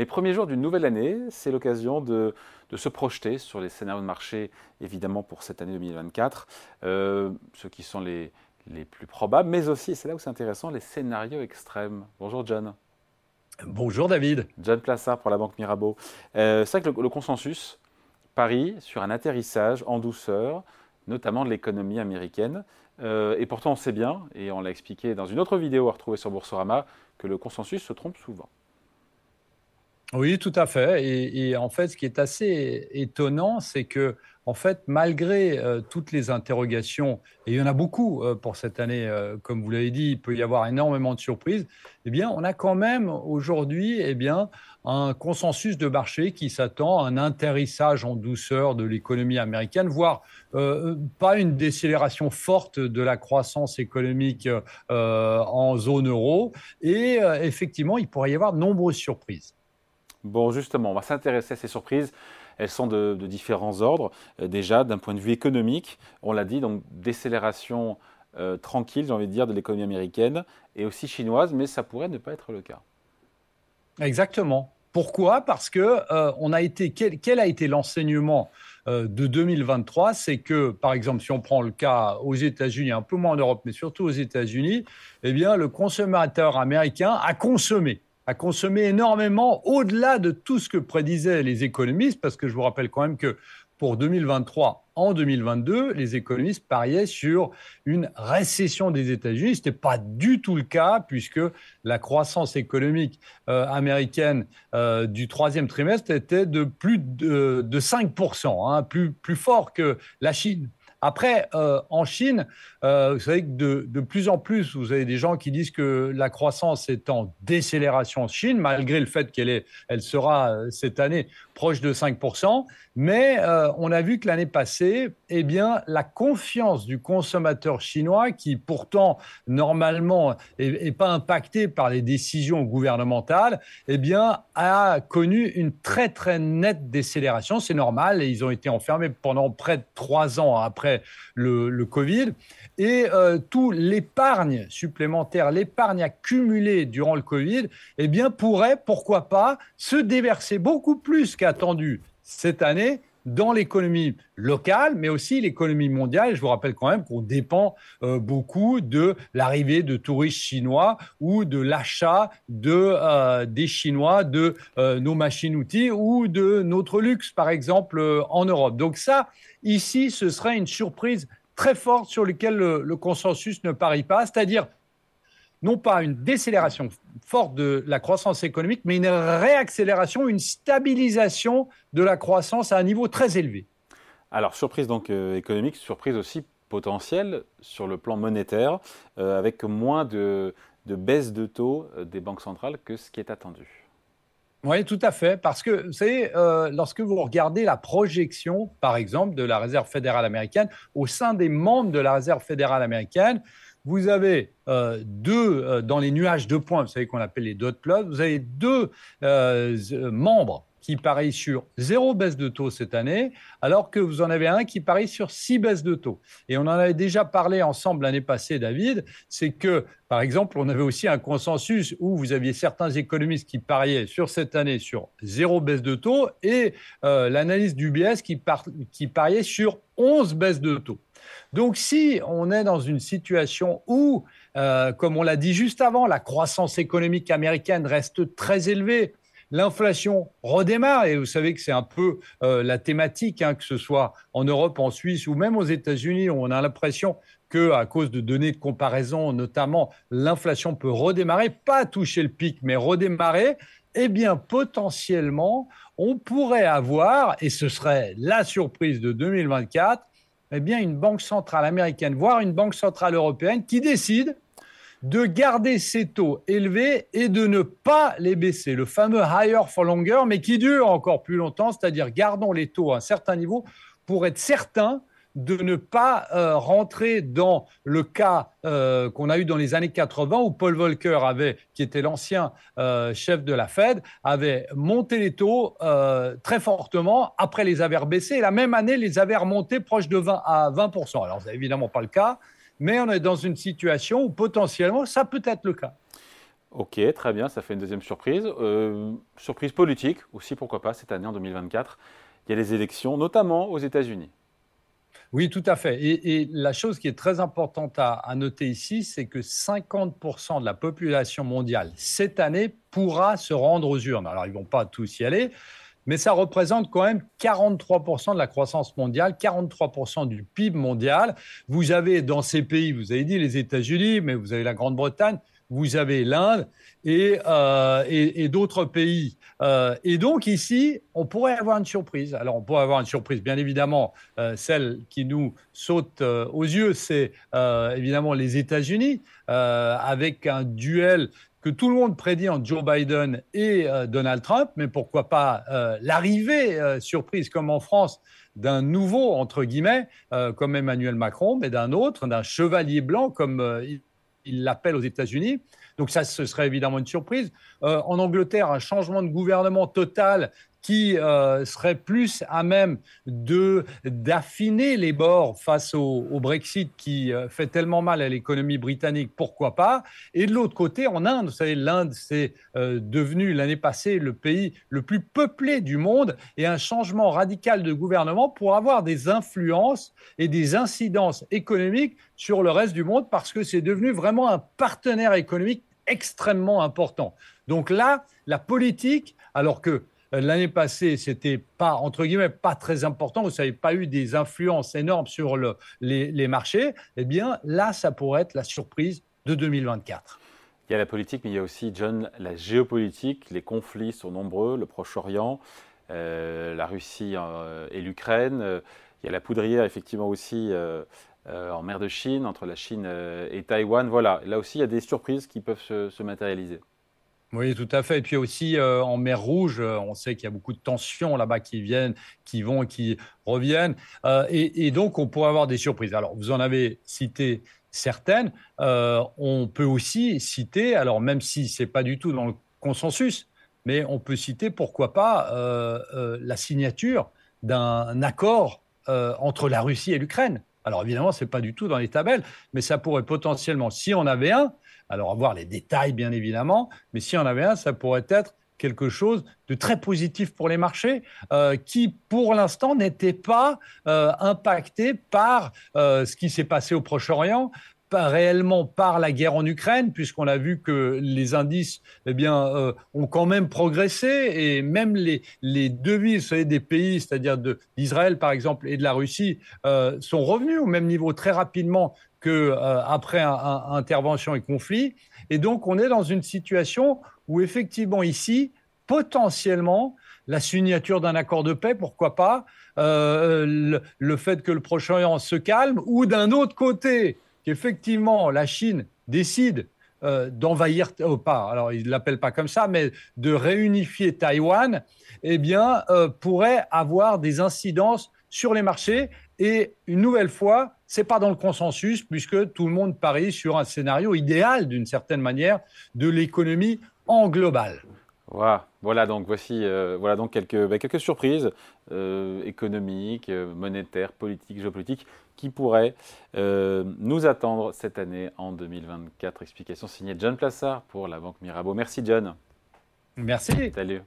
Les premiers jours d'une nouvelle année, c'est l'occasion de, se projeter sur les scénarios de marché, évidemment pour cette année 2024, euh, ceux qui sont les, les plus probables, mais aussi, c'est là où c'est intéressant, les scénarios extrêmes. Bonjour John. Bonjour David. John Plassard pour la Banque Mirabeau. Euh, c'est vrai que le, consensus parie sur un atterrissage en douceur, notamment de l'économie américaine. Euh, et pourtant, on sait bien, et on l'a expliqué dans une autre vidéo à retrouver sur Boursorama, que le consensus se trompe souvent. Oui, tout à fait. Et, en fait, ce qui est assez étonnant, c'est que, en fait, malgré euh, toutes les interrogations, et il y en a beaucoup euh, pour cette année, euh, comme vous l'avez dit, il peut y avoir énormément de surprises. Eh bien, on a quand même aujourd'hui, eh bien, un consensus de marché qui s'attend à un atterrissage en douceur de l'économie américaine, voire pas une décélération forte de la croissance économique en zone euro. Et effectivement, il pourrait y avoir de nombreuses surprises. Bon, justement, on va s'intéresser à ces surprises. Elles sont de, différents ordres. Euh, déjà, d'un point de vue économique, on l'a dit, donc décélération euh, tranquille, j'ai envie de dire, de l'économie américaine et aussi chinoise, mais ça pourrait ne pas être le cas. Exactement. Pourquoi? Parce que euh, on a été, quel, a été l'enseignement de 2023 C'est que, par exemple, si on prend le cas aux États-Unis, un peu moins en Europe, mais surtout aux États-Unis, eh bien, le consommateur américain a consommé a consommé énormément au-delà de tout ce que prédisaient les économistes, parce que je vous rappelle quand même que pour 2023, en 2022, les économistes pariaient sur une récession des États-Unis. Ce n'était pas du tout le cas, puisque la croissance économique euh, américaine euh, du troisième trimestre était de plus de, 5%, hein, plus, plus fort que la Chine. Après, euh, en Chine, euh, vous savez que de, plus en plus, vous avez des gens qui disent que la croissance est en décélération en Chine, malgré le fait qu'elle elle sera euh, cette année proche de 5%. Mais on a vu que l'année passée, eh bien, la confiance du consommateur chinois, qui pourtant normalement n'est pas impacté par les décisions gouvernementales, eh bien, a connu une très très nette décélération. C'est normal, et ils ont été enfermés pendant près de trois ans après le, Covid. Et euh, tout l'épargne supplémentaire, l'épargne accumulée durant le Covid, eh bien, pourrait, pourquoi pas, se déverser beaucoup plus qu'attendu cette année dans l'économie locale, mais aussi l'économie mondiale. Je vous rappelle quand même qu'on dépend euh, beaucoup de l'arrivée de touristes chinois ou de l'achat de, euh, des Chinois de nos machines-outils ou de notre luxe, par exemple, en Europe. Donc ça, Ici, ce serait une surprise très forte sur laquelle le, consensus ne parie pas, c'est-à-dire non pas une décélération forte de la croissance économique, mais une réaccélération, une stabilisation de la croissance à un niveau très élevé. Alors, surprise donc euh, économique, surprise aussi potentielle sur le plan monétaire, euh, avec moins de, baisse de taux euh, des banques centrales que ce qui est attendu. Oui, tout à fait. Parce que, vous savez, euh, lorsque vous regardez la projection, par exemple, de la Réserve fédérale américaine, au sein des membres de la Réserve fédérale américaine, vous avez euh, deux, euh, dans les nuages de points, vous savez qu'on appelle les dot plots, vous avez deux membres qui parie sur zéro baisse de taux cette année, alors que vous en avez un qui parie sur six baisses de taux. Et on en avait déjà parlé ensemble l'année passée, David, c'est que, par exemple, on avait aussi un consensus où vous aviez certains économistes qui pariaient sur cette année sur zéro baisse de taux et euh, l'analyse du BS qui, qui pariait sur 11 baisses de taux. Donc si on est dans une situation où, euh, comme on l'a dit juste avant, la croissance économique américaine reste très élevée, l'inflation redémarre, et vous savez que c'est un peu euh, la thématique, hein, que ce soit en Europe, en Suisse ou même aux États-Unis, on a l'impression que à cause de données de comparaison, notamment, l'inflation peut redémarrer, pas toucher le pic, mais redémarrer. Eh bien, potentiellement, on pourrait avoir, et ce serait la surprise de 2024, eh bien, une banque centrale américaine, voire une banque centrale européenne qui décide de garder ces taux élevés et de ne pas les baisser. Le fameux higher for longer, mais qui dure encore plus longtemps, c'est-à-dire gardons les taux à un certain niveau pour être certain de ne pas euh, rentrer dans le cas euh, qu'on a eu dans les années 80 où Paul Volcker avait, qui était l'ancien euh, chef de la Fed, avait monté les taux très fortement après les avoir baissés et la même année les avait remontés proche de 20 à 20% Alors c'est évidemment pas le cas, mais on est dans une situation où potentiellement ça peut être le cas. Ok, très bien, ça fait une deuxième surprise. Surprise politique aussi, pourquoi pas, cette année en 2024. Il y a les élections, notamment aux États-Unis. Oui, tout à fait. Et, la chose qui est très importante à, noter ici, c'est que 50% de la population mondiale cette année pourra se rendre aux urnes. Alors, ils ne vont pas tous y aller, mais ça représente quand même 43% de la croissance mondiale, 43% du PIB mondial. Vous avez dans ces pays, vous avez dit les États-Unis, mais vous avez la Grande-Bretagne, vous avez l'Inde et, euh, d'autres pays. Euh, et donc ici, on pourrait avoir une surprise. Alors on pourrait avoir une surprise, bien évidemment, euh, celle qui nous saute aux yeux, c'est évidemment les États-Unis, avec un duel que tout le monde prédit en Joe Biden et Donald Trump, mais pourquoi pas l'arrivée surprise comme en France d'un nouveau, entre guillemets, comme Emmanuel Macron, mais d'un autre, d'un chevalier blanc comme il l'appelle aux États-Unis. Donc ça, ce serait évidemment une surprise. Euh, en Angleterre, un changement de gouvernement total qui euh, serait plus à même de d'affiner les bords face au, Brexit qui euh, fait tellement mal à l'économie britannique, pourquoi pas. Et de l'autre côté, en Inde, vous savez, l'Inde c'est euh, devenu l'année passée le pays le plus peuplé du monde et un changement radical de gouvernement pour avoir des influences et des incidences économiques sur le reste du monde parce que c'est devenu vraiment un partenaire économique extrêmement important. Donc là, la politique, alors que euh, l'année passée, c'était pas, entre guillemets, pas très important, vous n'avez pas eu des influences énormes sur le, les, marchés, eh bien là, ça pourrait être la surprise de 2024. Il y a la politique, mais il y a aussi, John, la géopolitique. Les conflits sont nombreux, le Proche-Orient, euh, la Russie euh, et l'Ukraine. Il y a la poudrière, effectivement, aussi en mer de Chine, entre la Chine et Taïwan. Voilà, là aussi, il y a des surprises qui peuvent se matérialiser. Oui, tout à fait. Et puis aussi euh, en mer Rouge, euh, on sait qu'il y a beaucoup de tensions là-bas qui viennent, qui vont, qui reviennent. Euh, et, donc, on pourrait avoir des surprises. Alors, vous en avez cité certaines. on peut aussi citer, alors même si ce n'est pas du tout dans le consensus, mais on peut citer, pourquoi pas, la signature d'un accord entre la Russie et l'Ukraine. Alors évidemment, ce n'est pas du tout dans les tabelles, mais ça pourrait potentiellement, si on avait un, alors, avoir les détails, bien évidemment, mais si on avait un, ça pourrait être quelque chose de très positif pour les marchés, euh, qui pour l'instant n'était pas euh, impacté par euh, ce qui s'est passé au Proche-Orient, pas réellement par la guerre en Ukraine, puisqu'on a vu que les indices eh bien, ont quand même progressé et même les, les devises des pays, c'est-à-dire d'Israël par exemple et de la Russie, sont revenus au même niveau très rapidement qu'après euh, intervention et conflit. Et donc, on est dans une situation où, effectivement, ici, potentiellement, la signature d'un accord de paix, pourquoi pas, euh, le, fait que le Proche-Orient se calme, ou d'un autre côté, qu'effectivement, la Chine décide euh, d'envahir, pas, alors il ne l'appelle pas comme ça, mais de réunifier Taïwan, eh bien, pourrait avoir des incidences sur les marchés. Et une nouvelle fois, c'est pas dans le consensus puisque tout le monde parie sur un scénario idéal d'une certaine manière de l'économie en global. Voilà, voilà donc voici euh, voilà donc quelques, bah, quelques surprises euh, économiques, euh, monétaires, politiques, géopolitiques qui pourraient nous attendre cette année en 2024. Explication signée John Plassard pour la Banque Mirabeau. Merci John. Merci. Salut.